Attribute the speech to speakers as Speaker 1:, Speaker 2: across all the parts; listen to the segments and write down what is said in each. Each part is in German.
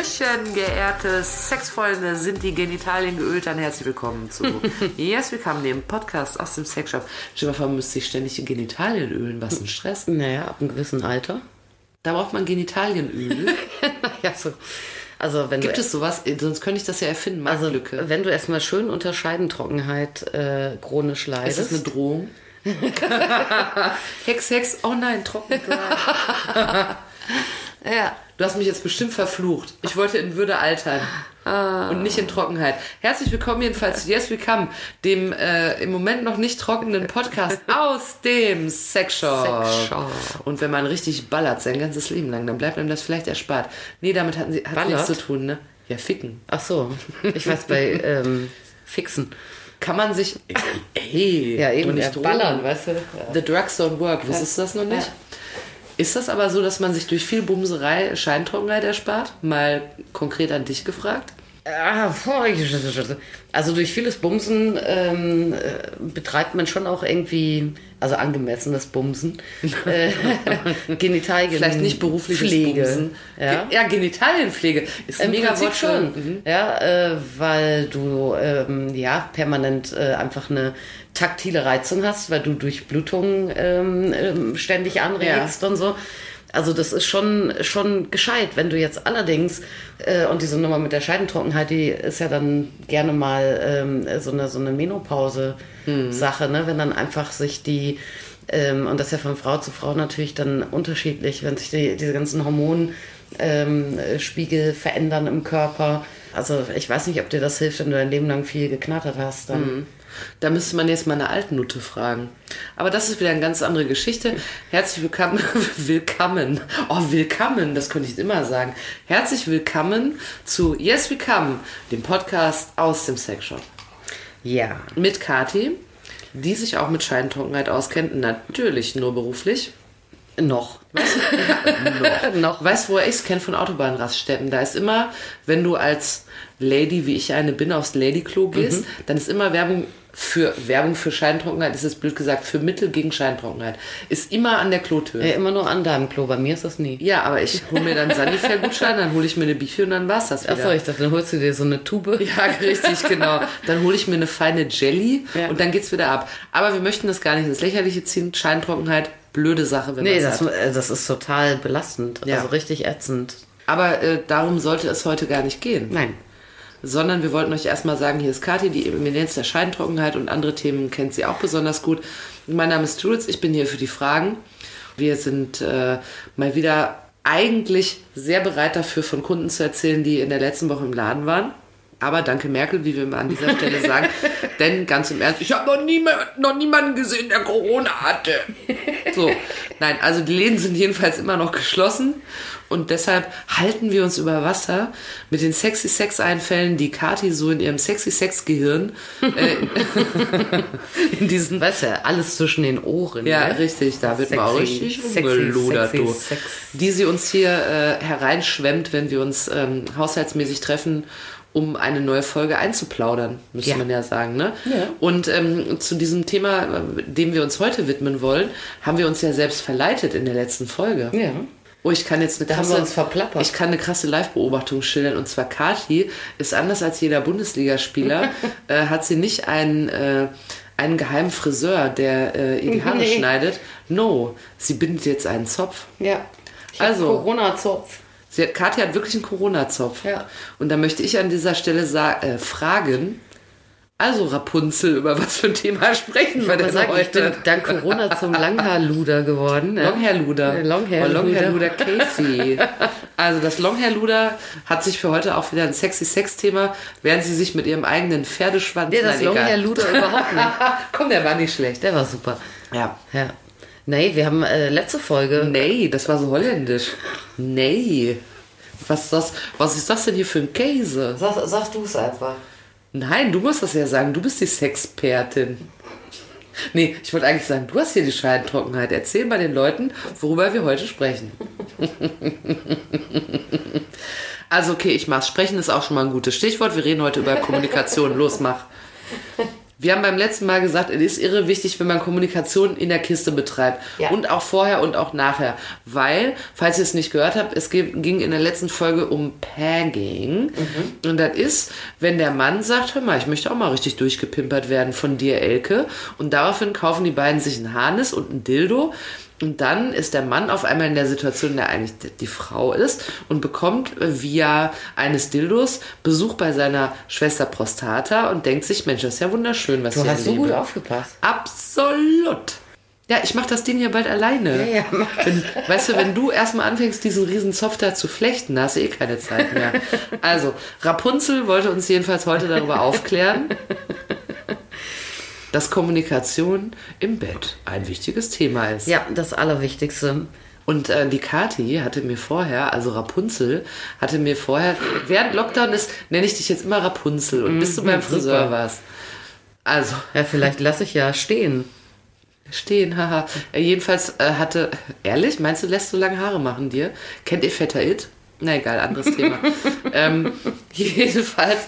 Speaker 1: Hallöchen, geehrte Sexfreunde, sind die Genitalien geölt? Dann herzlich willkommen zu Yes, willkommen, dem Podcast aus dem Sexshop. Man müsste sich ständig die Genitalien ölen, was ein Stress.
Speaker 2: Naja, ab einem gewissen Alter.
Speaker 1: Da braucht man Genitalieöl.
Speaker 2: ja, so. Also wenn
Speaker 1: Gibt es sowas? Sonst könnte ich das ja erfinden,
Speaker 2: also
Speaker 1: Marktlücke.
Speaker 2: wenn du erstmal schön unter Scheidentrockenheit äh, chronisch
Speaker 1: Ist
Speaker 2: leidest.
Speaker 1: das eine Drohung? Hex, Hex, oh nein, trocken.
Speaker 2: ja.
Speaker 1: Du hast mich jetzt bestimmt verflucht. Ich wollte in Würde altern. Und nicht in Trockenheit. Herzlich willkommen jedenfalls zu Yes We Come, dem äh, im Moment noch nicht trockenen Podcast aus dem Sexshop.
Speaker 2: Sexshop.
Speaker 1: Und wenn man richtig ballert sein ganzes Leben lang, dann bleibt einem das vielleicht erspart. Nee, damit hatten sie hat nichts zu tun, ne? Ja, ficken.
Speaker 2: Ach so, ich weiß bei ähm, Fixen.
Speaker 1: Kann man sich. Ey,
Speaker 2: Ja,
Speaker 1: doch
Speaker 2: eben,
Speaker 1: nicht
Speaker 2: ja, ballern, weißt du? Ja.
Speaker 1: The drugs don't work. Wusstest du das noch nicht?
Speaker 2: Ja.
Speaker 1: Ist das aber so, dass man sich durch viel Bumserei Scheintrockenheit erspart? Mal konkret an dich gefragt.
Speaker 2: Ah, Also durch vieles Bumsen ähm, äh, betreibt man schon auch irgendwie, also angemessenes Bumsen, äh, Genitalien.
Speaker 1: Vielleicht nicht berufliches
Speaker 2: Pflege.
Speaker 1: Bumsen.
Speaker 2: Ja.
Speaker 1: Ge- ja, Genitalienpflege ist ein
Speaker 2: Im
Speaker 1: mega
Speaker 2: Prinzip
Speaker 1: Wort
Speaker 2: schon,
Speaker 1: Mhm.
Speaker 2: ja, äh, weil du ähm, ja permanent äh, einfach eine taktile Reizung hast, weil du Durchblutung ähm, ähm, ständig anregst und so. Also das ist schon schon gescheit. Wenn du jetzt allerdings äh, und diese Nummer mit der Scheidentrockenheit, die ist ja dann gerne mal ähm, so eine so eine Menopause Sache, ne? Wenn dann einfach sich die ähm, und das ist ja von Frau zu Frau natürlich dann unterschiedlich, wenn sich die, diese ganzen Hormonspiegel ähm, Spiegel verändern im Körper. Also ich weiß nicht, ob dir das hilft, wenn du dein Leben lang viel geknattert hast. Dann.
Speaker 1: Da müsste man jetzt mal eine Altnutte fragen. Aber das ist wieder eine ganz andere Geschichte. Herzlich willkommen. willkommen. Oh, willkommen. Das könnte ich immer sagen. Herzlich willkommen zu Yes We Come, dem Podcast aus dem Sexshop.
Speaker 2: Ja.
Speaker 1: Mit Kati, die sich auch mit Scheintrockenheit auskennt. Natürlich nur beruflich.
Speaker 2: Noch.
Speaker 1: noch.
Speaker 2: Noch.
Speaker 1: Weißt du, woher ich es kenne? Von Autobahnraststätten. Da ist immer, wenn du als Lady, wie ich eine bin, aufs Ladyklo gehst, dann ist immer Werbung für Werbung für Scheintrockenheit, das ist blöd gesagt, für Mittel gegen Scheintrockenheit. Ist immer an der Klotür.
Speaker 2: Ja, immer nur an deinem Klo. Bei mir ist das nie.
Speaker 1: Ja, aber ich hole mir dann Sanifair-Gutschein, dann hole ich mir eine Bifi und dann war's das wieder.
Speaker 2: Achso, ich dachte, dann holst du dir so eine Tube.
Speaker 1: Ja, richtig, genau. Dann hole ich mir eine feine Jelly
Speaker 2: Ja.
Speaker 1: und dann geht's wieder ab. Aber wir möchten das gar nicht ins Lächerliche ziehen. Scheintrockenheit, blöde Sache, wenn
Speaker 2: Nee,
Speaker 1: man
Speaker 2: das,
Speaker 1: hat.
Speaker 2: äh, das ist total belastend.
Speaker 1: Ja.
Speaker 2: Also richtig ätzend.
Speaker 1: Aber äh, darum sollte es heute gar nicht gehen.
Speaker 2: Nein.
Speaker 1: sondern wir wollten euch erstmal sagen, hier ist Kathi, die Eminenz der Scheintrockenheit und andere Themen kennt sie auch besonders gut. Mein Name ist Jules, ich bin hier für die Fragen. Wir sind äh, mal wieder eigentlich sehr bereit dafür, von Kunden zu erzählen, die in der letzten Woche im Laden waren. Aber danke Merkel, wie wir an dieser Stelle sagen. Denn ganz im Ernst, ich habe noch, nie, noch niemanden gesehen, der Corona hatte. So, nein, also die Läden sind jedenfalls immer noch geschlossen. Und deshalb halten wir uns über Wasser mit den sexy Sex-Einfällen, die Kati so in ihrem sexy Sex-Gehirn äh, in diesen
Speaker 2: du, alles zwischen den Ohren.
Speaker 1: ja,
Speaker 2: ne?
Speaker 1: richtig, da wird
Speaker 2: Sexy,
Speaker 1: richtig
Speaker 2: sexy,
Speaker 1: umgeludert,
Speaker 2: sexy
Speaker 1: du.
Speaker 2: Sex.
Speaker 1: Die sie uns hier äh, hereinschwemmt, wenn wir uns ähm, haushaltsmäßig treffen, um eine neue Folge einzuplaudern, müsste
Speaker 2: Ja.
Speaker 1: man ja sagen. Ne?
Speaker 2: Ja.
Speaker 1: Und ähm, zu diesem Thema, äh, dem wir uns heute widmen wollen, haben wir uns ja selbst verleitet in der letzten Folge.
Speaker 2: Ja.
Speaker 1: Oh, ich kann jetzt eine
Speaker 2: Da
Speaker 1: krasse. Ich kann eine krasse Live-Beobachtung schildern. Und zwar Kati ist anders als jeder Bundesligaspieler, äh, hat sie nicht einen, äh, einen geheimen Friseur, der äh, ihr die Haare
Speaker 2: Nee.
Speaker 1: schneidet. No, sie bindet jetzt einen Zopf.
Speaker 2: Ja. Ich
Speaker 1: Also.
Speaker 2: Corona-Zopf.
Speaker 1: Sie hat, Kathi hat wirklich einen Corona-Zopf.
Speaker 2: Ja.
Speaker 1: Und da möchte ich an dieser Stelle äh, fragen, also Rapunzel, über was für ein Thema sprechen wir denn
Speaker 2: sagen, ich bin
Speaker 1: heute?
Speaker 2: dank Corona zum Langhaarluder geworden. Ne?
Speaker 1: Longhair-Luder.
Speaker 2: Longhair-Luder.
Speaker 1: Oh, Longhair-Luder Casey. Also das Longhair-Luder hat sich für heute auch wieder ein sexy Sex-Thema, während sie sich mit ihrem eigenen Pferdeschwanz...
Speaker 2: Nee, das. Longhair-Luder überhaupt nicht.
Speaker 1: Komm, der war nicht schlecht.
Speaker 2: Der war super.
Speaker 1: Ja.
Speaker 2: Ja. Nee, wir haben äh, letzte Folge.
Speaker 1: Nee, das war so holländisch. Nee. Was ist das, was ist das denn hier für ein Käse?
Speaker 2: Sag, sag du es einfach.
Speaker 1: Nein, du musst das ja sagen. Du bist die Sexpertin. Nee, ich wollte eigentlich sagen, du hast hier die Scheidentrockenheit. Erzähl mal den Leuten, worüber wir heute sprechen. also okay, ich mach's. Sprechen ist auch schon mal ein gutes Stichwort. Wir reden heute über Kommunikation. Los, mach. Wir haben beim letzten Mal gesagt, es ist irre wichtig, wenn man Kommunikation in der Kiste betreibt.
Speaker 2: Ja.
Speaker 1: Und auch vorher und auch nachher. Weil, falls ihr es nicht gehört habt, es ging in der letzten Folge um Pagging. Und das ist, wenn der Mann sagt, hör mal, ich möchte auch mal richtig durchgepimpert werden von dir, Elke. Und daraufhin kaufen die beiden sich ein Harnis und ein Dildo. Und dann ist der Mann auf einmal in der Situation, in der eigentlich die- Frau ist und bekommt via eines Dildos Besuch bei seiner Schwester Prostata und denkt sich, Mensch, das ist ja wunderschön, was
Speaker 2: Du
Speaker 1: ich
Speaker 2: hast so gut aufgepasst.
Speaker 1: Absolut. Ja, ich mach das Ding ja bald alleine.
Speaker 2: Ja, ja, mach
Speaker 1: wenn, weißt du, wenn du erstmal anfängst, diesen riesen da zu flechten, da hast du eh keine Zeit mehr. Also, Rapunzel wollte uns jedenfalls heute darüber aufklären, dass Kommunikation im Bett ein wichtiges Thema ist.
Speaker 2: Ja, das Allerwichtigste.
Speaker 1: Und äh, die Kati hatte mir vorher, also Rapunzel, hatte mir vorher, während Lockdown ist, nenne ich dich jetzt immer Rapunzel und bis du beim Friseur
Speaker 2: super.
Speaker 1: warst. Also,
Speaker 2: Ja, vielleicht lasse ich ja stehen.
Speaker 1: Stehen, haha. Äh, jedenfalls äh, hatte, ehrlich, meinst du, lässt du lange Haare machen dir? Kennt ihr Vetter It? Na egal, anderes Thema. ähm, jedenfalls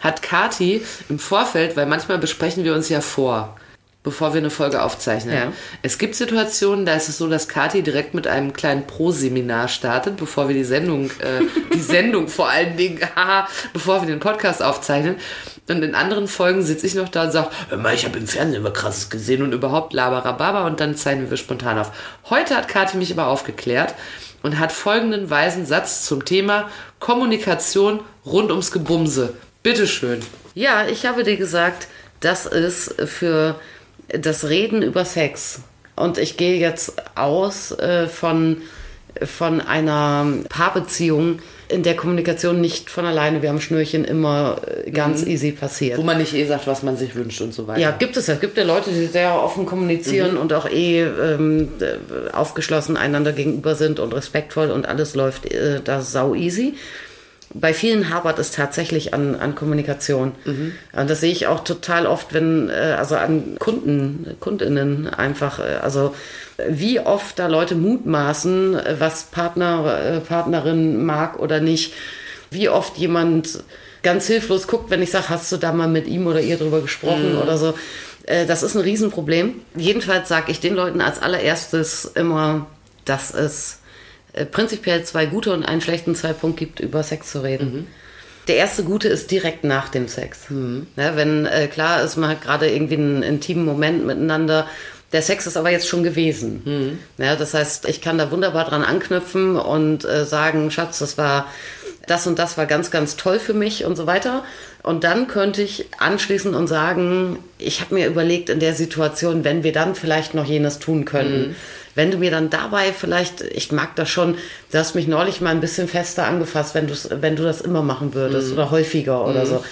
Speaker 1: hat Kati im Vorfeld, weil manchmal besprechen wir uns ja vor, bevor wir eine Folge aufzeichnen.
Speaker 2: Ja.
Speaker 1: Es gibt Situationen, da ist es so, dass Kati direkt mit einem kleinen Pro-Seminar startet, bevor wir die Sendung, äh, die Sendung vor allen Dingen, haha, bevor wir den Podcast aufzeichnen. Und in anderen Folgen sitze ich noch da und sage, ich habe im Fernsehen immer krasses gesehen und überhaupt laberababa und dann zeichnen wir spontan auf. Heute hat Kathi mich aber aufgeklärt und hat folgenden weisen Satz zum Thema Kommunikation rund ums Gebumse. Bitteschön.
Speaker 2: Ja, ich habe dir gesagt, das ist für das Reden über Sex. Und ich gehe jetzt aus äh, von, von einer Paarbeziehung, in der Kommunikation nicht von alleine, wir haben Schnürchen immer äh, ganz easy passiert.
Speaker 1: Wo man nicht eh sagt, was man sich wünscht und so weiter.
Speaker 2: Ja, gibt es ja. Es gibt ja Leute, die sehr offen kommunizieren und auch eh ähm, äh, aufgeschlossen einander gegenüber sind und respektvoll und alles läuft äh, da sau easy. Bei vielen hapert es tatsächlich an, an Kommunikation. Und das sehe ich auch total oft, wenn, äh, also an Kunden, Kundinnen einfach, äh, also wie oft da Leute mutmaßen, äh, was Partner, Partnerin mag oder nicht. Wie oft jemand ganz hilflos guckt, wenn ich sage, hast du da mal mit ihm oder ihr drüber gesprochen oder so. Das ist ein Riesenproblem. Jedenfalls sage ich den Leuten als allererstes immer, dass es äh, prinzipiell zwei gute und einen schlechten Zeitpunkt gibt, über Sex zu reden. Der erste gute ist direkt nach dem Sex. Ja, wenn äh, klar ist, man hat gerade irgendwie einen intimen Moment miteinander. Der Sex ist aber jetzt schon gewesen. Ja, das heißt, ich kann da wunderbar dran anknüpfen und äh, sagen, Schatz, das war das und das war ganz, ganz toll für mich und so weiter. Und dann könnte ich anschließen und sagen, ich habe mir überlegt in der Situation, wenn wir dann vielleicht noch jenes tun könnten. Wenn du mir dann dabei vielleicht, ich mag das schon, du hast mich neulich mal ein bisschen fester angefasst, wenn, wenn du das immer machen würdest oder häufiger oder so.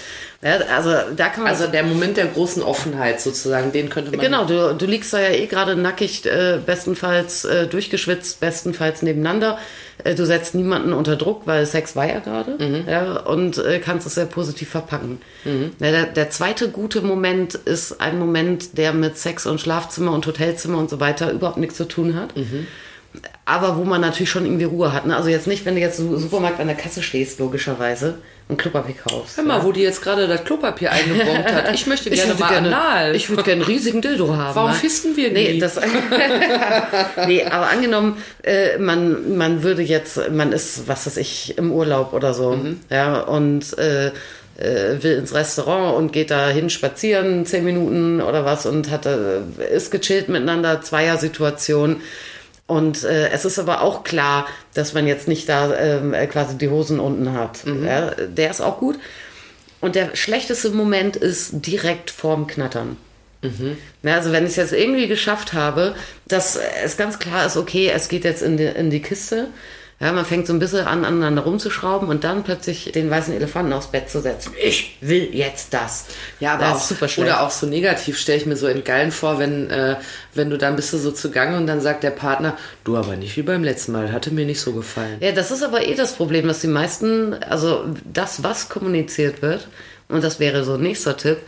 Speaker 2: Ja, also da kann man
Speaker 1: Also der Moment der großen Offenheit sozusagen, den könnte man.
Speaker 2: Genau, du, du liegst da ja eh gerade nackig, äh, bestenfalls äh, durchgeschwitzt, bestenfalls nebeneinander. Äh, du setzt niemanden unter Druck, weil Sex war ja gerade. Ja, und äh, kannst es sehr positiv verpacken. Ja, der, der zweite gute Moment ist ein Moment, der mit Sex und Schlafzimmer und Hotelzimmer und so weiter überhaupt nichts zu tun hat. Aber wo man natürlich schon irgendwie Ruhe hat. Ne? Also jetzt nicht, wenn du jetzt im Supermarkt an der Kasse stehst, logischerweise, und Klopapier kaufst.
Speaker 1: Hör mal, wo die jetzt gerade das Klopapier eingebombt hat. Ich möchte gerne mal anal.
Speaker 2: Ich würde gerne einen riesigen Dildo haben.
Speaker 1: Warum
Speaker 2: ne?
Speaker 1: fisten wir
Speaker 2: Nee,
Speaker 1: nie?
Speaker 2: das, nee, aber angenommen, äh, man, man würde jetzt, man ist, was weiß ich, im Urlaub oder so,
Speaker 1: Mhm.
Speaker 2: ja, und äh, äh, will ins Restaurant und geht da hin spazieren, zehn Minuten oder was und hat, äh, ist gechillt miteinander, Zweier-Situation. Und äh, es ist aber auch klar, dass man jetzt nicht da ähm, äh, quasi die Hosen unten hat.
Speaker 1: Mhm.
Speaker 2: Ja, der ist auch gut. Und der schlechteste Moment ist direkt vorm Knattern. Ja, also wenn ich es jetzt irgendwie geschafft habe, dass es ganz klar ist, okay, es geht jetzt in die, in die Kiste. Ja, man fängt so ein bisschen an, aneinander rumzuschrauben und dann plötzlich den weißen Elefanten aufs Bett zu setzen. Ich will jetzt das.
Speaker 1: Ja, aber
Speaker 2: das
Speaker 1: auch,
Speaker 2: ist super schlecht.
Speaker 1: oder auch so negativ stelle ich mir so entgeilen vor, wenn, äh, wenn du dann bist du so zugange und dann sagt der Partner, du aber nicht wie beim letzten Mal, hatte mir nicht so gefallen.
Speaker 2: Ja, das ist aber eh das Problem, dass die meisten, also das, was kommuniziert wird, und das wäre so ein nächster Tipp,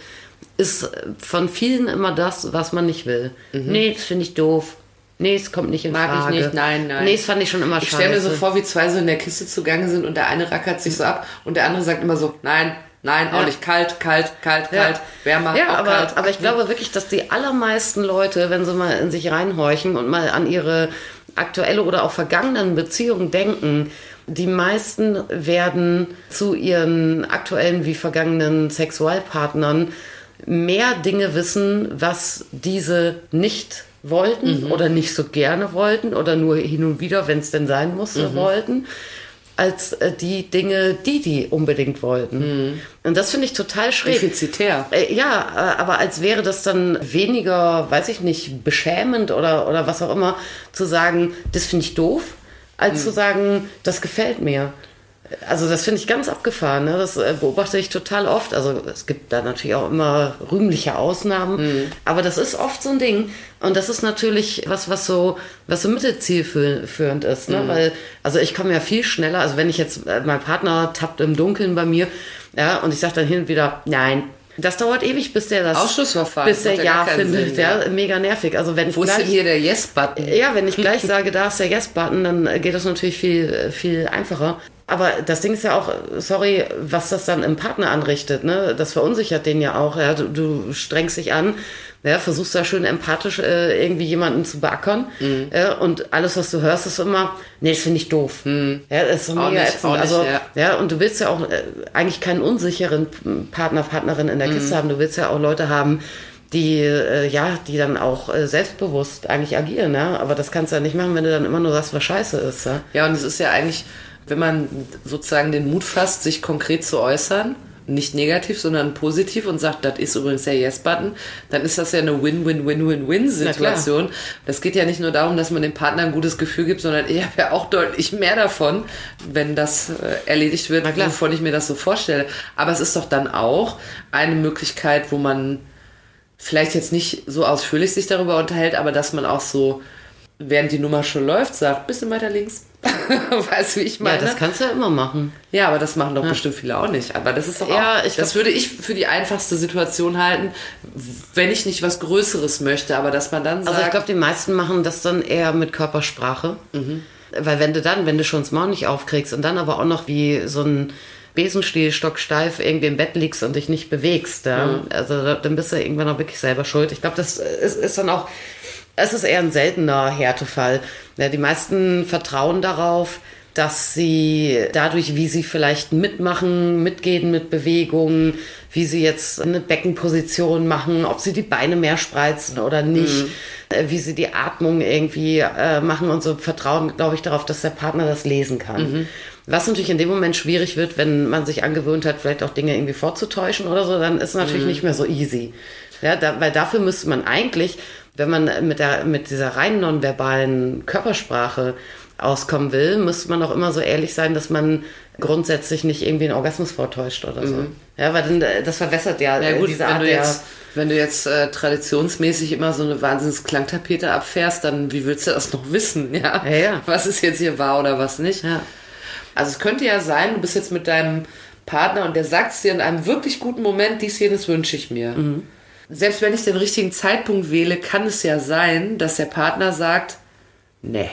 Speaker 2: ist von vielen immer das, was man nicht will. Nee, das finde ich doof. Nee, es kommt nicht in.
Speaker 1: Mag
Speaker 2: Frage.
Speaker 1: ich nicht, nein, nein.
Speaker 2: Nee, das fand ich schon immer
Speaker 1: Ich
Speaker 2: scheiße.
Speaker 1: stelle mir so vor, wie zwei so in der Kiste zugange sind und der eine rackert sich so ab und der andere sagt immer so, nein, nein, auch
Speaker 2: Ja.
Speaker 1: nicht kalt, kalt, kalt,
Speaker 2: Ja.
Speaker 1: kalt, wärmer,
Speaker 2: Ja, aber,
Speaker 1: kalt.
Speaker 2: aber ich glaube wirklich, dass die allermeisten Leute, wenn sie mal in sich reinhorchen und mal an ihre aktuelle oder auch vergangenen Beziehungen denken, die meisten werden zu ihren aktuellen wie vergangenen Sexualpartnern mehr Dinge wissen, was diese nicht wollten oder nicht so gerne wollten oder nur hin und wieder, wenn es denn sein musste, wollten, als äh, die Dinge, die die unbedingt wollten. Und das finde ich total schräg.
Speaker 1: Defizitär.
Speaker 2: Äh, Ja, äh, aber als wäre das dann weniger, weiß ich nicht, beschämend oder, oder was auch immer, zu sagen, das finde ich doof, als zu sagen, das gefällt mir. Also das finde ich ganz abgefahren. Ne? Das äh, beobachte ich total oft. Also es gibt da natürlich auch immer rühmliche Ausnahmen, aber das ist oft so ein Ding. Und das ist natürlich was, was so, was so mittelzielführend ist. Ne? Weil, also ich komme ja viel schneller. Also wenn ich jetzt, äh, mein Partner tappt im Dunkeln bei mir, ja, und ich sage dann hin und wieder, nein. Das dauert ewig, bis der das
Speaker 1: Ausschussverfahren,
Speaker 2: bis der
Speaker 1: ja
Speaker 2: findet.
Speaker 1: Sinn,
Speaker 2: ja.
Speaker 1: ja.
Speaker 2: mega nervig. Also wenn ich
Speaker 1: Wo ist denn
Speaker 2: gleich,
Speaker 1: hier der Yes-Button?
Speaker 2: ja, wenn ich gleich sage, da ist der Yes-Button, dann äh, geht das natürlich viel, viel einfacher. Aber das Ding ist ja auch, sorry, was das dann im Partner anrichtet, ne? Das verunsichert den ja auch. Ja? Du, du strengst dich an, ja, versuchst da schön empathisch äh, irgendwie jemanden zu beackern.
Speaker 1: Mhm.
Speaker 2: Ja, und alles, was du hörst, ist immer, nee, das finde ich doof. Ja, das ist so
Speaker 1: Mhm. Auch
Speaker 2: mega
Speaker 1: nicht,
Speaker 2: ätzend.
Speaker 1: nicht,
Speaker 2: also,
Speaker 1: ja.
Speaker 2: ja, und du willst ja auch äh, eigentlich keinen unsicheren Partner, Partnerin in der
Speaker 1: Mhm.
Speaker 2: Kiste haben. Du willst ja auch Leute haben, die, äh, ja, die dann auch äh, selbstbewusst eigentlich agieren, ja. Aber das kannst du ja nicht machen, wenn du dann immer nur sagst, was scheiße ist, ja.
Speaker 1: Ja, und es ist ja eigentlich, wenn man sozusagen den Mut fasst, sich konkret zu äußern, nicht negativ, sondern positiv und sagt, das ist übrigens der Yes-Button, dann ist das ja eine Win-Win-Win-Win-Win-Situation. Das geht ja nicht nur darum, dass man dem Partner ein gutes Gefühl gibt, sondern ich habe ja auch deutlich mehr davon, wenn das äh, erledigt wird, wovon ich mir das so vorstelle. Aber es ist doch dann auch eine Möglichkeit, wo man vielleicht jetzt nicht so ausführlich sich darüber unterhält, aber dass man auch so, während die Nummer schon läuft, sagt, bisschen weiter links. weißt du, wie ich
Speaker 2: Ja,
Speaker 1: meine?
Speaker 2: das kannst du ja immer machen.
Speaker 1: Ja, aber das machen doch bestimmt viele auch nicht. Aber das ist doch
Speaker 2: Ja,
Speaker 1: auch,
Speaker 2: ich
Speaker 1: das
Speaker 2: glaub-
Speaker 1: würde ich für die einfachste Situation halten, wenn ich nicht was Größeres möchte, aber dass man dann
Speaker 2: Also ich
Speaker 1: sagt,
Speaker 2: glaube, die meisten machen das dann eher mit Körpersprache. Weil wenn du dann, wenn du schon das Maul nicht aufkriegst und dann aber auch noch wie so ein Besenstiel stocksteif irgendwie im Bett liegst und dich nicht bewegst, ja, also da- dann bist du irgendwann auch wirklich selber schuld. Ich glaube, das ist, ist dann auch, es ist eher ein seltener Härtefall. Ja, die meisten vertrauen darauf, dass sie dadurch, wie sie vielleicht mitmachen, mitgehen mit Bewegungen, wie sie jetzt eine Beckenposition machen, ob sie die Beine mehr spreizen oder nicht, äh, wie sie die Atmung irgendwie äh, machen und so vertrauen, glaube ich, darauf, dass der Partner das lesen kann. Was natürlich in dem Moment schwierig wird, wenn man sich angewöhnt hat, vielleicht auch Dinge irgendwie vorzutäuschen oder so, dann ist es natürlich nicht mehr so easy. Ja, da, weil dafür müsste man eigentlich, wenn man mit, der, mit dieser rein nonverbalen Körpersprache auskommen will, müsste man auch immer so ehrlich sein, dass man grundsätzlich nicht irgendwie einen Orgasmus vortäuscht oder so. Ja, weil dann, äh, das verwässert ja,
Speaker 1: ja
Speaker 2: äh,
Speaker 1: gut,
Speaker 2: diese
Speaker 1: wenn
Speaker 2: Art
Speaker 1: du
Speaker 2: der...
Speaker 1: jetzt, wenn du jetzt äh, traditionsmäßig immer so eine wahnsinns Klangtapete abfährst, dann wie willst du das noch wissen, ja?
Speaker 2: Ja, ja.
Speaker 1: Was ist jetzt hier wahr oder was nicht?
Speaker 2: Ja.
Speaker 1: Also es könnte ja sein, du bist jetzt mit deinem Partner und der sagt es dir in einem wirklich guten Moment, dies, jenes wünsche ich mir. Selbst wenn ich den richtigen Zeitpunkt wähle, kann es ja sein, dass der Partner sagt, nee.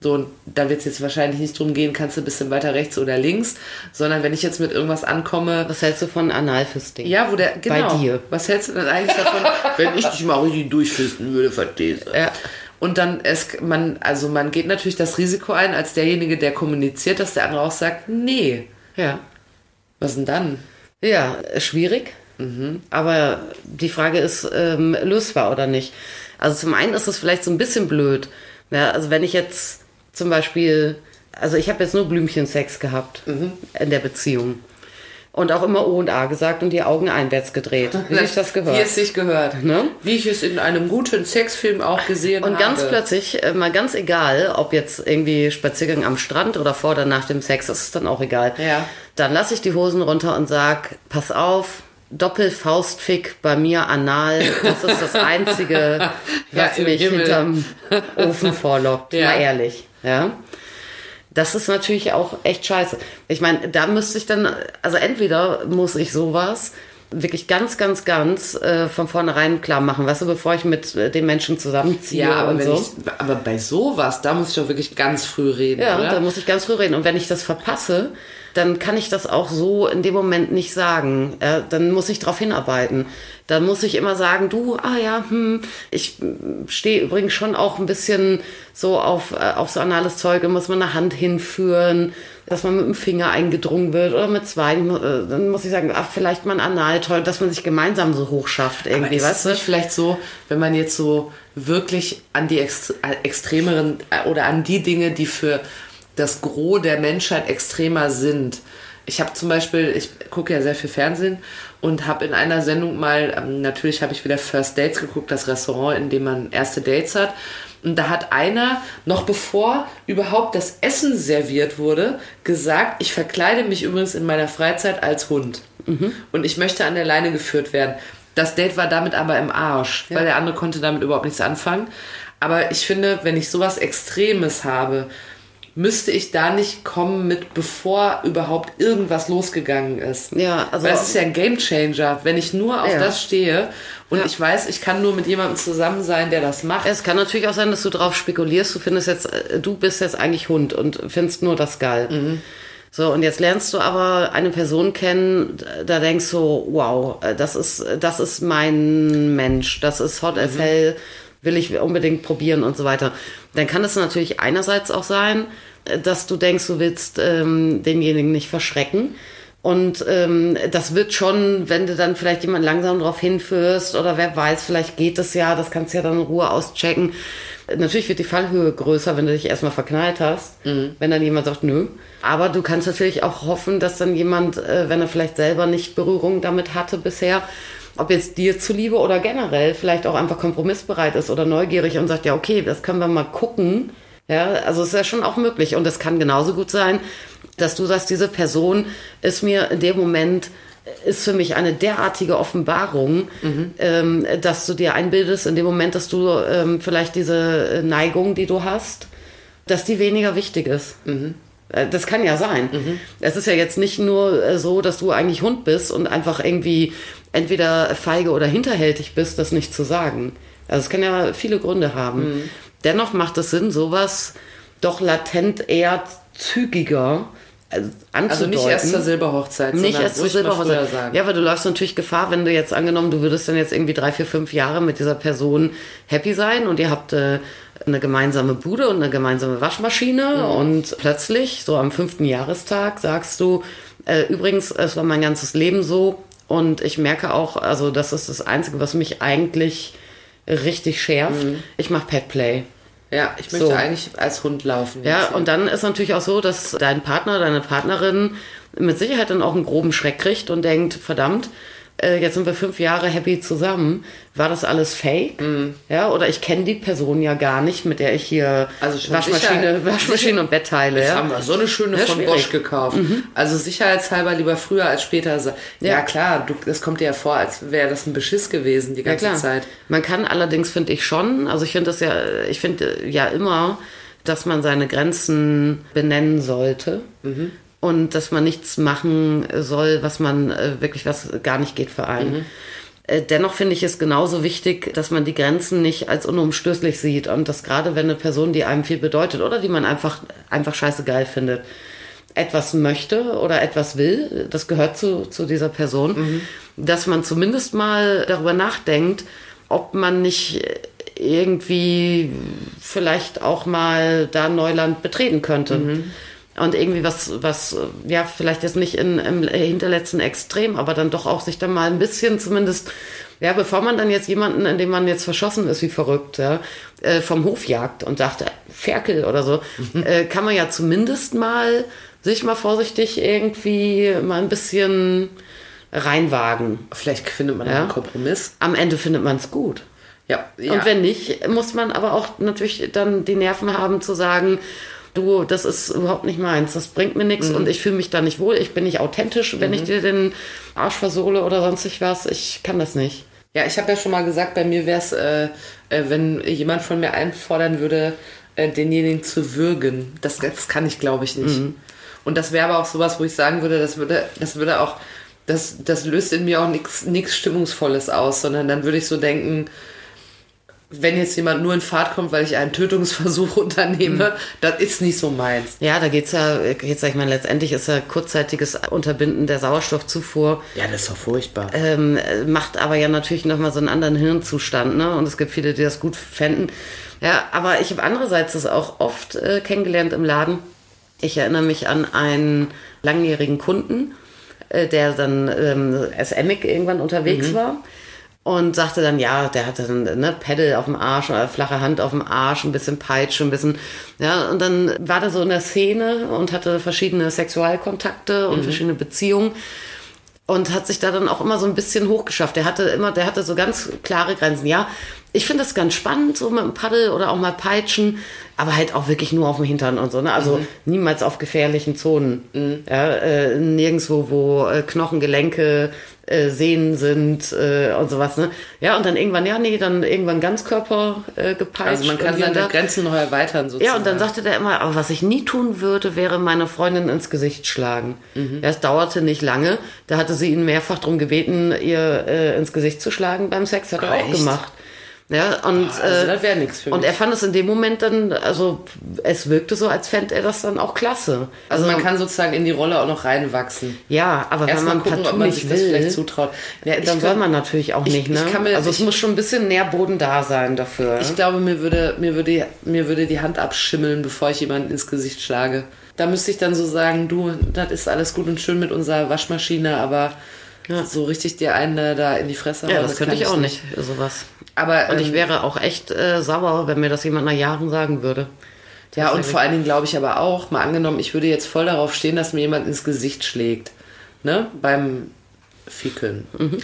Speaker 1: So, und da wird es jetzt wahrscheinlich nicht drum gehen, kannst du ein bisschen weiter rechts oder links, sondern wenn ich jetzt mit irgendwas ankomme,
Speaker 2: Was hältst du von Analfisting?
Speaker 1: ja, wo der, genau.
Speaker 2: dir.
Speaker 1: Was hältst du denn eigentlich davon, wenn ich dich mal richtig durchfisten würde, verstehst du?
Speaker 2: Ja.
Speaker 1: Und dann, es, man, also man geht natürlich das Risiko ein, als derjenige, der kommuniziert, dass der andere auch sagt, nee.
Speaker 2: Ja.
Speaker 1: Was denn dann?
Speaker 2: Ja, schwierig. Aber die Frage ist, ähm, lösbar oder nicht. Also zum einen ist es vielleicht so ein bisschen blöd. Ja, also wenn ich jetzt zum Beispiel, also ich habe jetzt nur Blümchensex gehabt in der Beziehung. Und auch immer O und A gesagt und die Augen einwärts gedreht, wie ich das
Speaker 1: Wie
Speaker 2: gehört.
Speaker 1: es sich gehört.
Speaker 2: Ne?
Speaker 1: Wie ich es in einem guten Sexfilm auch gesehen
Speaker 2: Und
Speaker 1: habe.
Speaker 2: ganz plötzlich, äh, mal ganz egal, ob jetzt irgendwie Spaziergang am Strand oder vor oder nach dem Sex, das ist dann auch egal.
Speaker 1: Ja.
Speaker 2: Dann lasse ich die Hosen runter und sag, pass auf, Doppelfaustfick bei mir anal, das ist das Einzige, was
Speaker 1: Ja,
Speaker 2: mich
Speaker 1: Himmel.
Speaker 2: hinterm Ofen vorlockt,
Speaker 1: Ja.
Speaker 2: mal ehrlich. Ja. Das ist natürlich auch echt scheiße. Ich meine, da müsste ich dann, also entweder muss ich sowas wirklich ganz, ganz, ganz äh, von vornherein klar machen, weißt du, bevor ich mit äh, den Menschen zusammenziehe
Speaker 1: Ja, aber,
Speaker 2: und so.
Speaker 1: ich, aber bei sowas, da muss ich doch wirklich ganz früh reden,
Speaker 2: Ja,
Speaker 1: oder?
Speaker 2: da muss ich ganz früh reden. Und wenn ich das verpasse, dann kann ich das auch so in dem Moment nicht sagen. Ja, dann muss ich darauf hinarbeiten. Dann muss ich immer sagen, du, ah ja, hm, ich stehe übrigens schon auch ein bisschen so auf, äh, auf so anales Zeug, muss man eine Hand hinführen, dass man mit dem Finger eingedrungen wird oder mit zwei. Äh, Dann muss ich sagen, ach, vielleicht mal ein Analtoy, dass man sich gemeinsam so hoch schafft
Speaker 1: Aber
Speaker 2: irgendwie,
Speaker 1: ist
Speaker 2: weißt
Speaker 1: es
Speaker 2: du?
Speaker 1: vielleicht so, wenn man jetzt so wirklich an die Ext äh, extremeren äh, oder an die Dinge, die für das Gros der Menschheit extremer sind. Ich habe zum Beispiel, ich gucke ja sehr viel Fernsehen und habe in einer Sendung mal, ähm, natürlich habe ich wieder First Dates geguckt, das Restaurant, in dem man erste Dates hat. Und da hat einer, noch bevor überhaupt das Essen serviert wurde, gesagt, ich verkleide mich übrigens in meiner Freizeit als Hund. Und ich möchte an der Leine geführt werden. Das Date war damit aber im Arsch, weil der andere konnte damit überhaupt nichts anfangen. Aber ich finde, wenn ich sowas Extremes habe, müsste ich da nicht kommen mit, bevor überhaupt irgendwas losgegangen ist.
Speaker 2: Ja, also-
Speaker 1: Weil es ist ja ein Gamechanger, wenn ich nur auf
Speaker 2: Ja.
Speaker 1: das stehe und
Speaker 2: Ja.
Speaker 1: ich weiß, ich kann nur mit jemandem zusammen sein, der das macht.
Speaker 2: Es kann natürlich auch sein, dass du drauf spekulierst, du findest jetzt, äh, du bist jetzt eigentlich Hund und findest nur das geil. So, und jetzt lernst du aber eine Person kennen, da denkst du, wow, äh, das ist, das ist mein Mensch, das ist Hot as Hell, will ich unbedingt probieren und so weiter. Dann kann es natürlich einerseits auch sein, dass du denkst, du willst ähm, denjenigen nicht verschrecken. Und ähm, das wird schon, wenn du dann vielleicht jemand langsam darauf hinführst oder wer weiß, vielleicht geht es ja, das kannst du ja dann in Ruhe auschecken. Natürlich wird die Fallhöhe größer, wenn du dich erstmal verknallt hast, wenn dann jemand sagt, nö. Aber du kannst natürlich auch hoffen, dass dann jemand, äh, wenn er vielleicht selber nicht Berührung damit hatte bisher, ob jetzt dir zuliebe oder generell vielleicht auch einfach kompromissbereit ist oder neugierig und sagt, ja, okay, das können wir mal gucken. Ja, also es ist ja schon auch möglich. Und es kann genauso gut sein, dass du sagst, diese Person ist mir in dem Moment, ist für mich eine derartige Offenbarung, ähm, dass du dir einbildest, in dem Moment, dass du ähm, vielleicht diese äh, Neigung, die du hast, dass die weniger wichtig ist. Äh, Das kann ja sein. Es ist ja jetzt nicht nur äh, so, dass du eigentlich Hund bist und einfach irgendwie entweder feige oder hinterhältig bist, das nicht zu sagen. Also es kann ja viele Gründe haben. Dennoch macht es Sinn, sowas doch latent eher zügiger äh, anzudeuten.
Speaker 1: also nicht erst zur Silberhochzeit,
Speaker 2: Nicht erst zur Silberhochzeit.
Speaker 1: sagen.
Speaker 2: Ja, weil du läufst natürlich Gefahr, wenn du jetzt angenommen, du würdest dann jetzt irgendwie drei, vier, fünf Jahre mit dieser Person happy sein und ihr habt äh, eine gemeinsame Bude und eine gemeinsame Waschmaschine und plötzlich, so am fünften Jahrestag, sagst du, äh, übrigens, es war mein ganzes Leben so und ich merke auch, also das ist das Einzige, was mich eigentlich richtig schärft. Ich mache Petplay.
Speaker 1: Ja, ich möchte
Speaker 2: So.
Speaker 1: eigentlich als Hund laufen.
Speaker 2: Ja,
Speaker 1: jetzt.
Speaker 2: und dann ist natürlich auch so, dass dein Partner, deine Partnerin mit Sicherheit dann auch einen groben Schreck kriegt und denkt, verdammt, äh, jetzt sind wir fünf Jahre happy zusammen. War das alles fake?
Speaker 1: Mhm.
Speaker 2: Ja, oder ich kenne die Person ja gar nicht, mit der ich hier
Speaker 1: Also
Speaker 2: Waschmaschine,
Speaker 1: sicher-
Speaker 2: Waschmaschine und Bett teile.
Speaker 1: Jetzt
Speaker 2: Ja?
Speaker 1: haben wir so eine schöne
Speaker 2: Ja,
Speaker 1: von
Speaker 2: schwierig. Mhm.
Speaker 1: Bosch gekauft. Also sicherheitshalber lieber früher als später. sa- Ja,
Speaker 2: Ja.
Speaker 1: klar, du, das kommt dir ja vor, als wäre das ein Beschiss gewesen die
Speaker 2: Ja,
Speaker 1: ganze
Speaker 2: klar.
Speaker 1: Zeit.
Speaker 2: Man kann allerdings, finde ich schon, also ich finde das ja, ich finde ja immer, dass man seine Grenzen benennen sollte und dass man nichts machen soll, was man äh, wirklich, was gar nicht geht für einen. Äh, Dennoch finde ich es genauso wichtig, dass man die Grenzen nicht als unumstößlich sieht und dass gerade wenn eine Person, die einem viel bedeutet oder die man einfach, einfach scheiße geil findet, etwas möchte oder etwas will, das gehört zu, zu dieser Person, dass man zumindest mal darüber nachdenkt, ob man nicht irgendwie vielleicht auch mal da Neuland betreten könnte. Und irgendwie was, was, ja, vielleicht jetzt nicht in, im hinterletzten Extrem, aber dann doch auch sich dann mal ein bisschen zumindest, ja, bevor man dann jetzt jemanden, in dem man jetzt verschossen ist, wie verrückt, ja, äh, vom Hof jagt und sagt, Ferkel oder so, äh, kann man ja zumindest mal sich mal vorsichtig irgendwie mal ein bisschen reinwagen.
Speaker 1: Vielleicht findet man
Speaker 2: Ja.
Speaker 1: einen Kompromiss.
Speaker 2: Am Ende findet man es gut.
Speaker 1: Ja, ja.
Speaker 2: Und wenn nicht, muss man aber auch natürlich dann die Nerven haben zu sagen, du, das ist überhaupt nicht meins, das bringt mir
Speaker 1: Mhm.
Speaker 2: nichts und ich fühle mich da nicht wohl, ich bin nicht authentisch, wenn ich dir den Arsch versohle oder sonstig was, ich kann das nicht.
Speaker 1: Ja, ich habe ja schon mal gesagt, bei mir wäre es, äh, äh, wenn jemand von mir einfordern würde, äh, denjenigen zu würgen. Das, das kann ich, glaube ich, nicht. Und das wäre aber auch sowas, wo ich sagen würde, das würde, das würde auch das, das löst in mir auch nichts Stimmungsvolles aus, sondern dann würde ich so denken, wenn jetzt jemand nur in Fahrt kommt, weil ich einen Tötungsversuch unternehme, mhm. das ist nicht so meins.
Speaker 2: Ja, da geht's ja, jetzt sag ich mal, letztendlich ist ja kurzzeitiges Unterbinden der Sauerstoffzufuhr.
Speaker 1: Ja, das ist doch furchtbar.
Speaker 2: Ähm, macht aber ja natürlich nochmal so einen anderen Hirnzustand, ne? Und es gibt viele, die das gut fänden. Ja, aber ich habe andererseits das auch oft äh, kennengelernt im Laden. Ich erinnere mich an einen langjährigen Kunden, äh, der dann ähm, SMig irgendwann unterwegs mhm. war und sagte dann, ja, der hatte dann ne, Pedal auf dem Arsch, oder flache Hand auf dem Arsch, ein bisschen Peitsche, ein bisschen, ja, und dann war der so in der Szene und hatte verschiedene Sexualkontakte und mhm. verschiedene Beziehungen und hat sich da dann auch immer so ein bisschen hochgeschafft. Der hatte immer, der hatte so ganz klare Grenzen. Ja, ich finde das ganz spannend, so mit dem Paddel oder auch mal Peitschen, aber halt auch wirklich nur auf dem Hintern und so. Ne? Also mhm. niemals auf gefährlichen Zonen. Mhm. Ja, äh, nirgendwo, wo äh, Knochen, Gelenke, äh, Sehnen sind äh, und sowas. Ne? Ja, und dann irgendwann, ja, nee, dann irgendwann Ganzkörper äh, gepeitscht.
Speaker 1: Also man kann seine da. Grenzen noch erweitern
Speaker 2: sozusagen. Ja, und dann sagte der immer, aber was ich nie tun würde, wäre meine Freundin ins Gesicht schlagen. Mhm. Ja, es dauerte nicht lange. Da hatte sie ihn mehrfach darum gebeten, ihr äh, ins Gesicht zu schlagen beim Sex. Hat er auch gemacht. Ja, und,
Speaker 1: Boah, also das wäre nichts
Speaker 2: für mich. Und er fand es in dem Moment dann, also es wirkte so, als fände er das dann auch klasse.
Speaker 1: Also, also man kann sozusagen in die Rolle auch noch reinwachsen.
Speaker 2: Ja, aber Erst wenn man gucken, partout man nicht will,
Speaker 1: vielleicht zutraut.
Speaker 2: Ja, dann soll man natürlich auch ich, nicht, ne? Mir, also es muss schon ein bisschen Nährboden da sein dafür.
Speaker 1: Ich glaube, mir würde, mir würde, mir würde die Hand abschimmeln, bevor ich jemanden ins Gesicht schlage. Da müsste ich dann so sagen, du, das ist alles gut und schön mit unserer Waschmaschine, aber ja. so richtig dir einen da in die Fresse.
Speaker 2: Ja, das, das könnte ich auch nicht, sowas. Aber, und ich ähm, wäre auch echt äh, sauer, wenn mir das jemand nach Jahren sagen würde.
Speaker 1: Ja, und vor allen Dingen glaube ich aber auch, mal angenommen, ich würde jetzt voll darauf stehen, dass mir jemand ins Gesicht schlägt. Ne? Beim Fickeln. Mhm.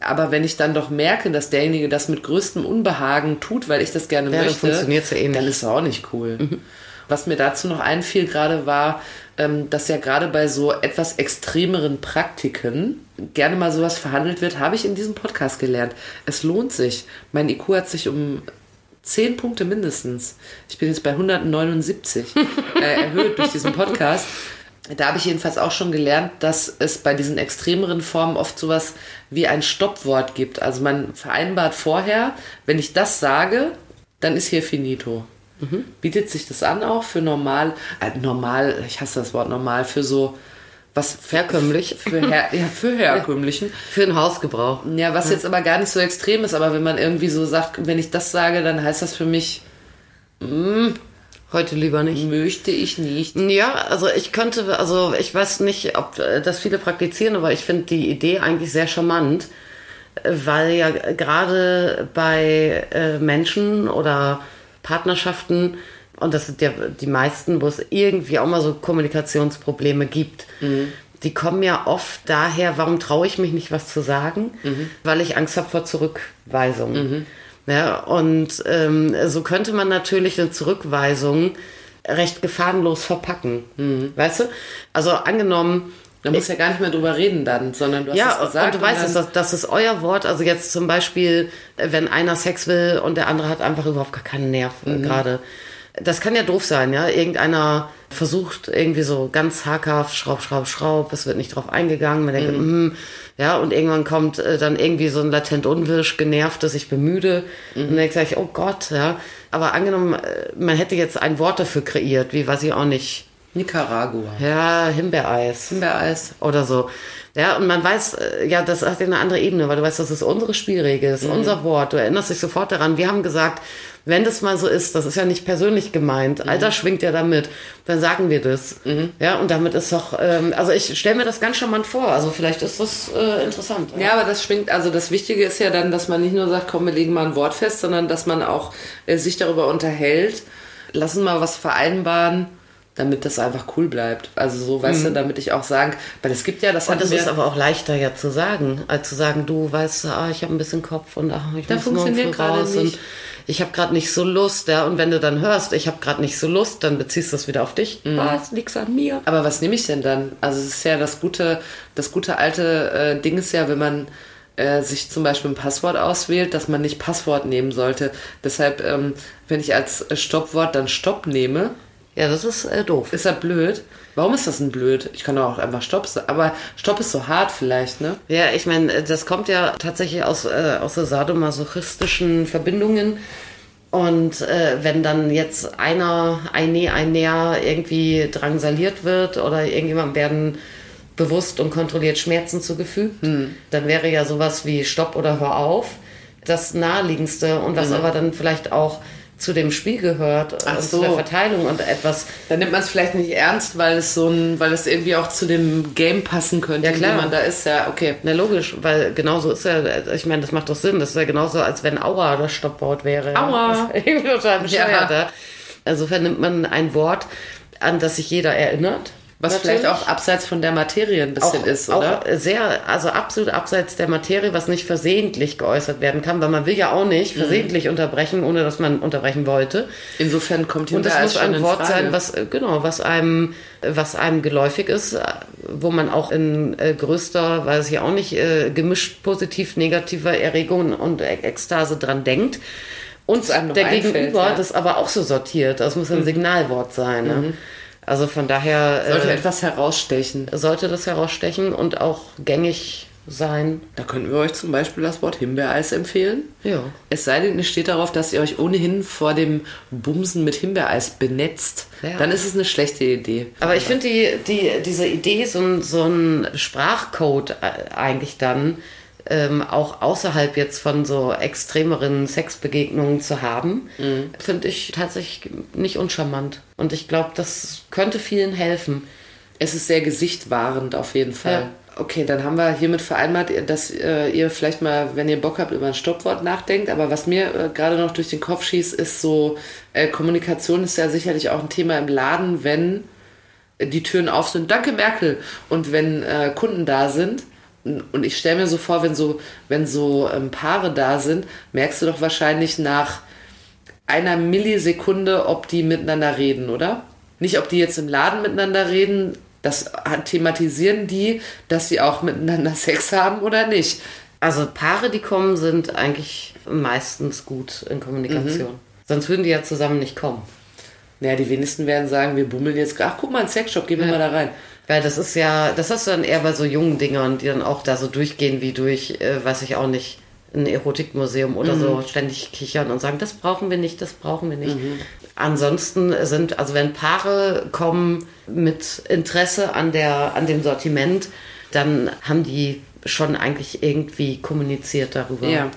Speaker 1: Aber wenn ich dann doch merke, dass derjenige das mit größtem Unbehagen tut, weil ich das gerne ja, möchte,
Speaker 2: dann, ja eh
Speaker 1: dann ist es auch nicht cool. Mhm. Was mir dazu noch einfiel gerade war, ähm, dass ja gerade bei so etwas extremeren Praktiken gerne mal sowas verhandelt wird, habe ich in diesem Podcast gelernt. Es lohnt sich. Mein IQ hat sich um 10 Punkte mindestens. Ich bin jetzt bei 179 äh, erhöht durch diesen Podcast. Da habe ich jedenfalls auch schon gelernt, dass es bei diesen extremeren Formen oft sowas wie ein Stoppwort gibt. Also man vereinbart vorher, wenn ich das sage, dann ist hier finito. Mhm. Bietet sich das an auch für normal, äh, normal, ich hasse das Wort normal, für so was
Speaker 2: herkömmlich
Speaker 1: für, her, ja, für herkömmlichen
Speaker 2: für den Hausgebrauch
Speaker 1: ja was ja. jetzt aber gar nicht so extrem ist aber wenn man irgendwie so sagt wenn ich das sage dann heißt das für mich
Speaker 2: mh, hm, heute lieber nicht
Speaker 1: möchte ich nicht
Speaker 2: ja also ich könnte also ich weiß nicht ob das viele praktizieren aber ich finde die Idee eigentlich sehr charmant weil ja gerade bei äh, Menschen oder Partnerschaften, und das sind ja die meisten, wo es irgendwie auch mal so Kommunikationsprobleme gibt. Mhm. Die kommen ja oft daher, warum traue ich mich nicht, was zu sagen? Mhm. Weil ich Angst habe vor Zurückweisung. Mhm. Ja, und ähm, so könnte man natürlich eine Zurückweisung recht gefahrenlos verpacken. Mhm. Weißt du? Also angenommen,
Speaker 1: da muss ja gar nicht mehr drüber reden dann, sondern du hast
Speaker 2: ja, es gesagt. und du weißt, und das, das ist euer Wort. Also jetzt zum Beispiel, wenn einer Sex will und der andere hat einfach überhaupt gar keinen Nerv mhm. gerade. Das kann ja doof sein, ja. Irgendeiner versucht irgendwie so ganz hakhaft, schraub, schraub, schraub, es wird nicht drauf eingegangen. Man denkt, mhm. mm, ja, und irgendwann kommt äh, dann irgendwie so ein latent Unwirsch, genervt, dass ich bemüde. Mhm. Und dann denke ich, oh Gott, ja. Aber angenommen, äh, man hätte jetzt ein Wort dafür kreiert, wie weiß ich auch nicht
Speaker 1: Nicaragua.
Speaker 2: Ja, Himbeereis. Himbeereis. Oder so. Ja, und man weiß, äh, ja, das hat eine andere Ebene, weil du weißt, das ist unsere Spielregel, das ist mhm. unser Wort. Du erinnerst dich sofort daran. Wir haben gesagt, wenn das mal so ist, das ist ja nicht persönlich gemeint, mhm. Alter schwingt ja damit, dann sagen wir das. Mhm. Ja, und damit ist doch, ähm, also ich stelle mir das ganz charmant vor. Also vielleicht ist das äh, interessant.
Speaker 1: Ja. ja. aber das schwingt, also das Wichtige ist ja dann, dass man nicht nur sagt, komm, wir legen mal ein Wort fest, sondern dass man auch äh, sich darüber unterhält. Lassen mal was vereinbaren damit das einfach cool bleibt. Also so, weißt mhm. du, damit ich auch sagen, weil es gibt ja das.
Speaker 2: Und das ist aber auch leichter ja zu sagen, als zu sagen, du weißt, ah, ich habe ein bisschen Kopf und ach, ich
Speaker 1: da muss funktioniert gerade nicht. Und
Speaker 2: ich habe gerade nicht so Lust, ja. Und wenn du dann hörst, ich habe gerade nicht so Lust, dann beziehst du das wieder auf dich.
Speaker 1: Mhm. Was liegt's an mir? Aber was nehme ich denn dann? Also es ist ja das gute, das gute alte äh, Ding ist ja, wenn man äh, sich zum Beispiel ein Passwort auswählt, dass man nicht Passwort nehmen sollte. Deshalb, ähm, wenn ich als Stoppwort dann Stopp nehme,
Speaker 2: Ja, das ist äh, doof.
Speaker 1: Ist das blöd? Warum ist das denn blöd? Ich kann doch auch einfach Stopp sagen. Aber Stopp ist so hart vielleicht, ne?
Speaker 2: Ja, ich meine, das kommt ja tatsächlich aus, äh, aus so sadomasochistischen Verbindungen. Und äh, wenn dann jetzt einer, ein Nee, ein Näher irgendwie drangsaliert wird oder irgendjemand werden bewusst und kontrolliert Schmerzen zugefügt, hm. dann wäre ja sowas wie Stopp oder Hör auf das naheliegendste und was mhm. aber dann vielleicht auch zu dem Spiel gehört
Speaker 1: Ach
Speaker 2: und
Speaker 1: so.
Speaker 2: zu der Verteilung und etwas.
Speaker 1: Dann nimmt man es vielleicht nicht ernst, weil es so ein, weil es irgendwie auch zu dem Game passen könnte,
Speaker 2: ja, klar.
Speaker 1: man da ist. Ja, okay.
Speaker 2: Na logisch, weil genauso ist ja, ich meine, das macht doch Sinn. Das ist ja genauso, als wenn Aua das Stoppwort wäre.
Speaker 1: Aua!
Speaker 2: Ist irgendwie total bescheuert. Ja. Insofern nimmt man ein Wort, an das sich jeder erinnert
Speaker 1: was Natürlich. vielleicht auch abseits von der Materie ein bisschen
Speaker 2: auch,
Speaker 1: ist, oder?
Speaker 2: Auch sehr, also absolut abseits der Materie, was nicht versehentlich geäußert werden kann, weil man will ja auch nicht mhm. versehentlich mhm. unterbrechen, ohne dass man unterbrechen wollte.
Speaker 1: Insofern kommt hier
Speaker 2: Und das muss ein Wort sein, was, äh, genau, was einem, was einem geläufig ist, äh, wo man auch in äh, größter, weiß ich auch nicht, äh, gemischt positiv negativer Erregung und Ekstase dran denkt. Und der Gegenüber ja. das aber auch so sortiert. Das muss ein mhm. Signalwort sein. Ne? Mhm. Also von daher.
Speaker 1: Sollte äh, etwas herausstechen.
Speaker 2: Sollte das herausstechen und auch gängig sein.
Speaker 1: Da könnten wir euch zum Beispiel das Wort Himbeereis empfehlen.
Speaker 2: Ja.
Speaker 1: Es sei denn, es steht darauf, dass ihr euch ohnehin vor dem Bumsen mit Himbeereis benetzt. Ja. Dann ist es eine schlechte Idee.
Speaker 2: Aber ich finde die, die, diese Idee, so ein, so ein Sprachcode äh, eigentlich dann, ähm, auch außerhalb jetzt von so extremeren Sexbegegnungen zu haben, mhm. finde ich tatsächlich nicht uncharmant. Und ich glaube, das könnte vielen helfen.
Speaker 1: Es ist sehr gesichtwahrend auf jeden Fall. Ja. Okay, dann haben wir hiermit vereinbart, dass äh, ihr vielleicht mal, wenn ihr Bock habt, über ein Stoppwort nachdenkt. Aber was mir äh, gerade noch durch den Kopf schießt, ist so, äh, Kommunikation ist ja sicherlich auch ein Thema im Laden, wenn die Türen auf sind. Danke, Merkel. Und wenn äh, Kunden da sind, und ich stelle mir so vor, wenn so, wenn so ähm, Paare da sind, merkst du doch wahrscheinlich nach einer Millisekunde, ob die miteinander reden, oder? Nicht, ob die jetzt im Laden miteinander reden, das thematisieren die, dass sie auch miteinander Sex haben oder nicht.
Speaker 2: Also Paare, die kommen, sind eigentlich meistens gut in Kommunikation. Mhm. Sonst würden die ja zusammen nicht kommen.
Speaker 1: Naja, die wenigsten werden sagen, wir bummeln jetzt, ach guck mal, ein Sexshop, gehen wir ja. mal da rein.
Speaker 2: Weil das ist ja, das hast du dann eher bei so jungen Dingern, die dann auch da so durchgehen wie durch, äh, weiß ich auch nicht, ein Erotikmuseum oder mhm. so, ständig kichern und sagen, das brauchen wir nicht, das brauchen wir nicht. Mhm. Ansonsten sind, also wenn Paare kommen mit Interesse an, der, an dem Sortiment, dann haben die schon eigentlich irgendwie kommuniziert darüber,
Speaker 1: ja.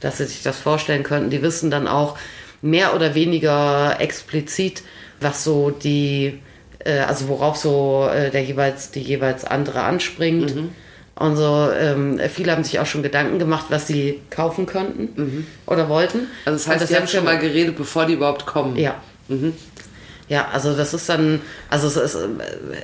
Speaker 2: dass sie sich das vorstellen könnten. Die wissen dann auch mehr oder weniger explizit, was so die äh, also worauf so äh, der jeweils, die jeweils andere anspringt. Mhm. Und so, ähm, viele haben sich auch schon Gedanken gemacht, was sie kaufen könnten mhm. oder wollten.
Speaker 1: Also das heißt, das die haben schon mal geredet, bevor die überhaupt kommen.
Speaker 2: Ja. Mhm. Ja, also das ist dann, also es ist äh,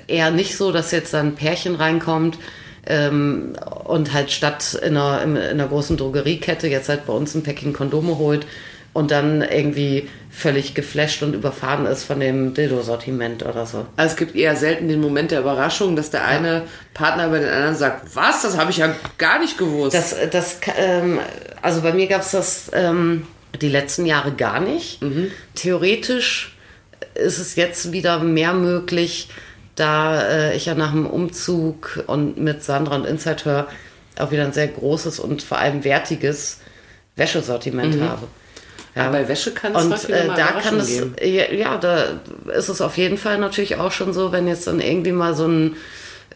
Speaker 2: eher nicht so, dass jetzt dann ein Pärchen reinkommt ähm, und halt statt in einer, in einer großen Drogeriekette jetzt halt bei uns ein Päckchen Kondome holt und dann irgendwie völlig geflasht und überfahren ist von dem Dildo-Sortiment oder so.
Speaker 1: Also es gibt eher selten den Moment der Überraschung, dass der eine ja. Partner über den anderen sagt, was, das habe ich ja gar nicht gewusst.
Speaker 2: Das, das, ähm, also bei mir gab es das ähm, die letzten Jahre gar nicht. Mhm. Theoretisch ist es jetzt wieder mehr möglich, da äh, ich ja nach dem Umzug und mit Sandra und Inside Her auch wieder ein sehr großes und vor allem wertiges Wäschesortiment mhm. habe.
Speaker 1: Ja, bei Wäsche kann
Speaker 2: es und äh, da kann es geben. Ja, ja, da ist es auf jeden Fall natürlich auch schon so, wenn jetzt dann irgendwie mal so ein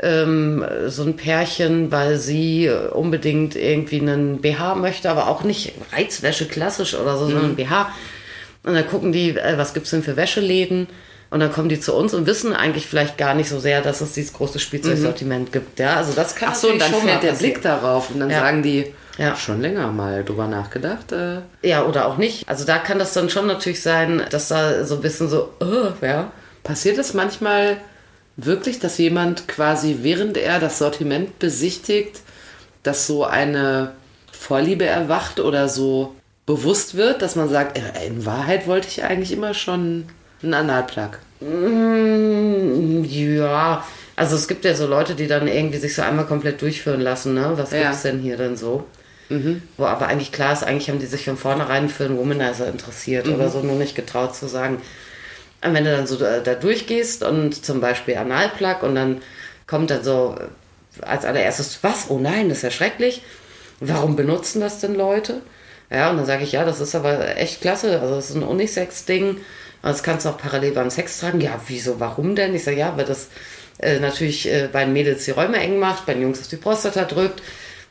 Speaker 2: ähm, so ein Pärchen, weil sie unbedingt irgendwie einen BH möchte, aber auch nicht Reizwäsche klassisch oder so, mhm. sondern BH. Und dann gucken die, äh, was gibt's denn für Wäscheläden? Und dann kommen die zu uns und wissen eigentlich vielleicht gar nicht so sehr, dass es dieses große Spielzeugsortiment mhm. gibt. Ja, also das kann
Speaker 1: Ach so, und dann
Speaker 2: schon
Speaker 1: fällt der Blick darauf und dann
Speaker 2: ja.
Speaker 1: sagen die, ja. Schon länger mal drüber nachgedacht. Äh.
Speaker 2: Ja, oder auch nicht. Also da kann das dann schon natürlich sein, dass da so ein bisschen so, uh, ja.
Speaker 1: Passiert es manchmal wirklich, dass jemand quasi, während er das Sortiment besichtigt, dass so eine Vorliebe erwacht oder so bewusst wird, dass man sagt, äh, in Wahrheit wollte ich eigentlich immer schon einen Analplug?
Speaker 2: Mm, ja, also es gibt ja so Leute, die dann irgendwie sich so einmal komplett durchführen lassen, ne? Was ja. gibt's denn hier denn so? Mhm. Wo aber eigentlich klar ist, eigentlich haben die sich von vornherein für einen Womanizer interessiert mhm. oder so, nur nicht getraut zu sagen. Und wenn du dann so da, da durchgehst und zum Beispiel Analplug und dann kommt dann so als allererstes, was? Oh nein, das ist ja schrecklich. Warum benutzen das denn Leute? Ja, und dann sage ich, ja, das ist aber echt klasse. Also, das ist ein Unisex-Ding. Das kannst du auch parallel beim Sex tragen. Ja, wieso, warum denn? Ich sage, ja, weil das äh, natürlich äh, bei den Mädels die Räume eng macht, bei den Jungs ist die Prostata drückt.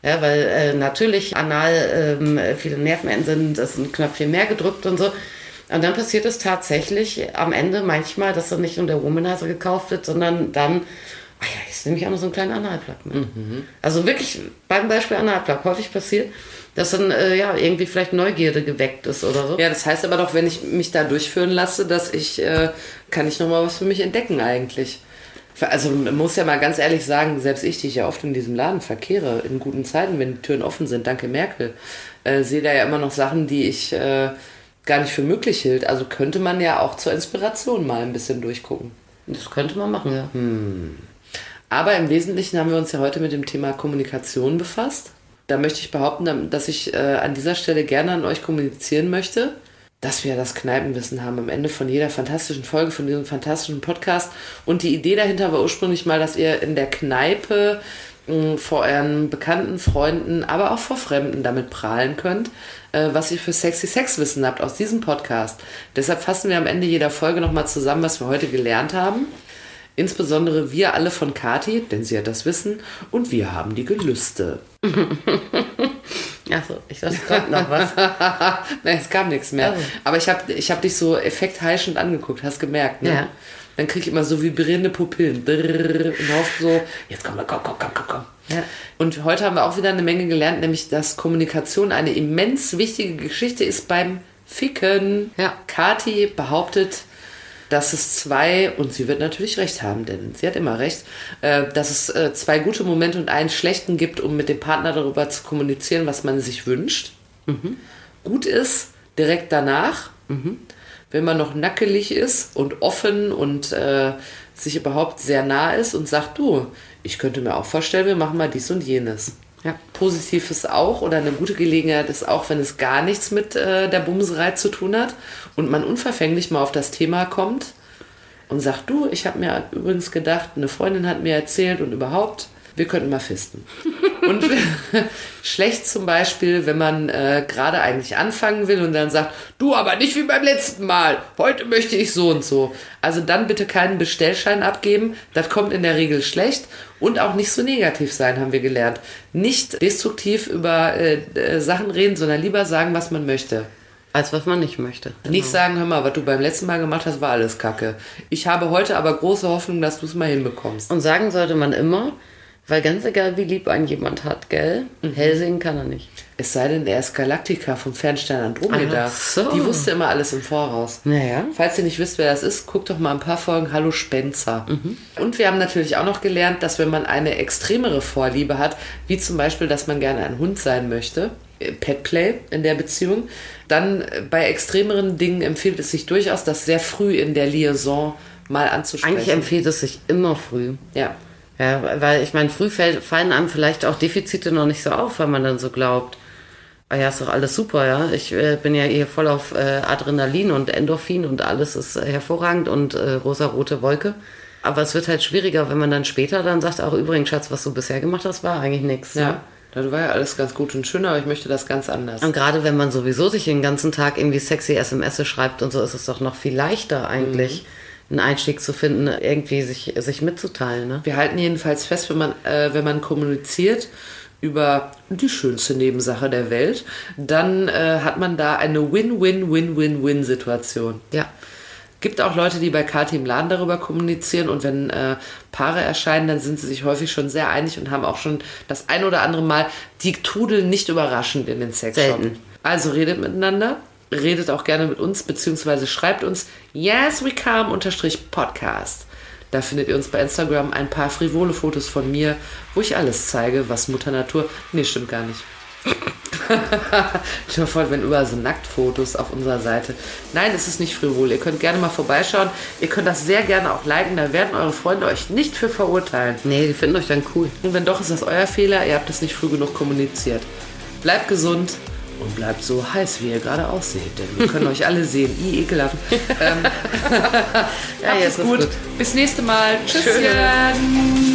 Speaker 2: Ja, weil äh, natürlich anal ähm, viele Nervenenden sind, ist ein Knöpfchen mehr gedrückt und so. Und dann passiert es tatsächlich am Ende manchmal, dass dann nicht nur der Womanizer gekauft wird, sondern dann, ach ja, jetzt nehme ich auch noch so einen kleinen Analplug mit. Mhm. Also wirklich beim Beispiel Analplug häufig passiert, dass dann äh, ja irgendwie vielleicht Neugierde geweckt ist oder so.
Speaker 1: Ja, das heißt aber doch, wenn ich mich da durchführen lasse, dass ich, äh, kann ich nochmal was für mich entdecken eigentlich. Also man muss ja mal ganz ehrlich sagen, selbst ich, die ich ja oft in diesem Laden verkehre, in guten Zeiten, wenn die Türen offen sind, danke Merkel, äh, sehe da ja immer noch Sachen, die ich äh, gar nicht für möglich hielt. Also könnte man ja auch zur Inspiration mal ein bisschen durchgucken.
Speaker 2: Das könnte man machen, ja.
Speaker 1: Hm. Aber im Wesentlichen haben wir uns ja heute mit dem Thema Kommunikation befasst. Da möchte ich behaupten, dass ich äh, an dieser Stelle gerne an euch kommunizieren möchte, dass wir das Kneipenwissen haben am Ende von jeder fantastischen Folge, von diesem fantastischen Podcast. Und die Idee dahinter war ursprünglich mal, dass ihr in der Kneipe mh, vor euren bekannten Freunden, aber auch vor Fremden damit prahlen könnt, äh, was ihr für sexy Sexwissen habt aus diesem Podcast. Deshalb fassen wir am Ende jeder Folge nochmal zusammen, was wir heute gelernt haben. Insbesondere wir alle von Kati, denn sie hat das Wissen, und wir haben die Gelüste.
Speaker 2: Achso, ich dachte, es kommt noch was.
Speaker 1: Nein, es kam nichts mehr. Also. Aber ich habe ich hab dich so effektheischend angeguckt, hast gemerkt, ne? Ja. Dann kriege ich immer so vibrierende Pupillen. Und hoffe so, jetzt komm, komm, komm, komm, komm, komm. Ja. Und heute haben wir auch wieder eine Menge gelernt, nämlich, dass Kommunikation eine immens wichtige Geschichte ist beim Ficken. Ja. Kati behauptet, dass es zwei, und sie wird natürlich recht haben, denn sie hat immer recht, äh, dass es äh, zwei gute Momente und einen schlechten gibt, um mit dem Partner darüber zu kommunizieren, was man sich wünscht. Mhm. Gut ist direkt danach, mhm. wenn man noch nackelig ist und offen und äh, sich überhaupt sehr nah ist und sagt, du, ich könnte mir auch vorstellen, wir machen mal dies und jenes. Ja. Positiv ist auch oder eine gute Gelegenheit ist auch, wenn es gar nichts mit äh, der Bumserei zu tun hat und man unverfänglich mal auf das Thema kommt und sagt, du, ich habe mir übrigens gedacht, eine Freundin hat mir erzählt und überhaupt, wir könnten mal fisten. Und schlecht zum Beispiel, wenn man äh, gerade eigentlich anfangen will und dann sagt, du aber nicht wie beim letzten Mal, heute möchte ich so und so. Also dann bitte keinen Bestellschein abgeben, das kommt in der Regel schlecht und auch nicht so negativ sein, haben wir gelernt. Nicht destruktiv über äh, äh Sachen reden, sondern lieber sagen, was man möchte.
Speaker 2: Als was man nicht möchte.
Speaker 1: Genau. Nicht sagen, hör mal, was du beim letzten Mal gemacht hast, war alles Kacke. Ich habe heute aber große Hoffnung, dass du es mal hinbekommst.
Speaker 2: Und sagen sollte man immer, weil ganz egal, wie lieb ein jemand hat, gell? Mhm. Hellsehen kann er nicht.
Speaker 1: Es sei denn, er ist Galactica vom Fernstern Andromeda. Ach so. Die wusste immer alles im Voraus.
Speaker 2: Naja.
Speaker 1: Falls ihr nicht wisst, wer das ist, guckt doch mal ein paar Folgen Hallo Spencer. Mhm. Und wir haben natürlich auch noch gelernt, dass wenn man eine extremere Vorliebe hat, wie zum Beispiel, dass man gerne ein Hund sein möchte, Petplay in der Beziehung, dann äh, bei extremeren Dingen empfiehlt es sich durchaus, das sehr früh in der Liaison mal anzusprechen.
Speaker 2: Eigentlich empfiehlt es sich immer früh.
Speaker 1: Ja.
Speaker 2: Ja, weil ich meine, früh fallen einem vielleicht auch Defizite noch nicht so auf, weil man dann so glaubt, ah ja, ist doch alles super, ja. Ich äh, bin ja hier voll auf äh, Adrenalin und Endorphin und alles ist äh, hervorragend und äh, rosa-rote Wolke. Aber es wird halt schwieriger, wenn man dann später dann sagt, auch übrigens, Schatz, was du bisher gemacht hast, war eigentlich nichts.
Speaker 1: Ja. ja. Das war ja alles ganz gut und schön, aber ich möchte das ganz anders.
Speaker 2: Und gerade wenn man sowieso sich den ganzen Tag irgendwie sexy SMS schreibt und so, ist es doch noch viel leichter eigentlich. Mhm einen Einstieg zu finden, irgendwie sich, sich mitzuteilen. Ne?
Speaker 1: Wir halten jedenfalls fest, wenn man, äh, wenn man kommuniziert über die schönste Nebensache der Welt, dann äh, hat man da eine Win-Win-Win-Win-Win-Situation.
Speaker 2: Ja.
Speaker 1: Gibt auch Leute, die bei Kati im Laden darüber kommunizieren und wenn äh, Paare erscheinen, dann sind sie sich häufig schon sehr einig und haben auch schon das ein oder andere Mal die Tudel nicht überraschend in den Sexshop. Selten. Also redet miteinander, redet auch gerne mit uns, beziehungsweise schreibt uns yes we come unterstrich Podcast. Da findet ihr uns bei Instagram ein paar frivole Fotos von mir, wo ich alles zeige, was Mutter Natur. Nee, stimmt gar nicht. Dir vor, wenn überall so Nacktfotos auf unserer Seite. Nein, es ist nicht frivol. Ihr könnt gerne mal vorbeischauen. Ihr könnt das sehr gerne auch liken. Da werden eure Freunde euch nicht für verurteilen.
Speaker 2: Nee, die finden euch dann cool.
Speaker 1: Und wenn doch, ist das euer Fehler. Ihr habt es nicht früh genug kommuniziert. Bleibt gesund Und bleibt so heiß, wie ihr gerade ausseht, denn wir können euch alle sehen. I, ekelhaft. Ähm,
Speaker 2: Ja, jetzt
Speaker 1: es
Speaker 2: ist
Speaker 1: gut.
Speaker 2: gut.
Speaker 1: Bis nächste Mal. Tschüss.
Speaker 2: Tschüss.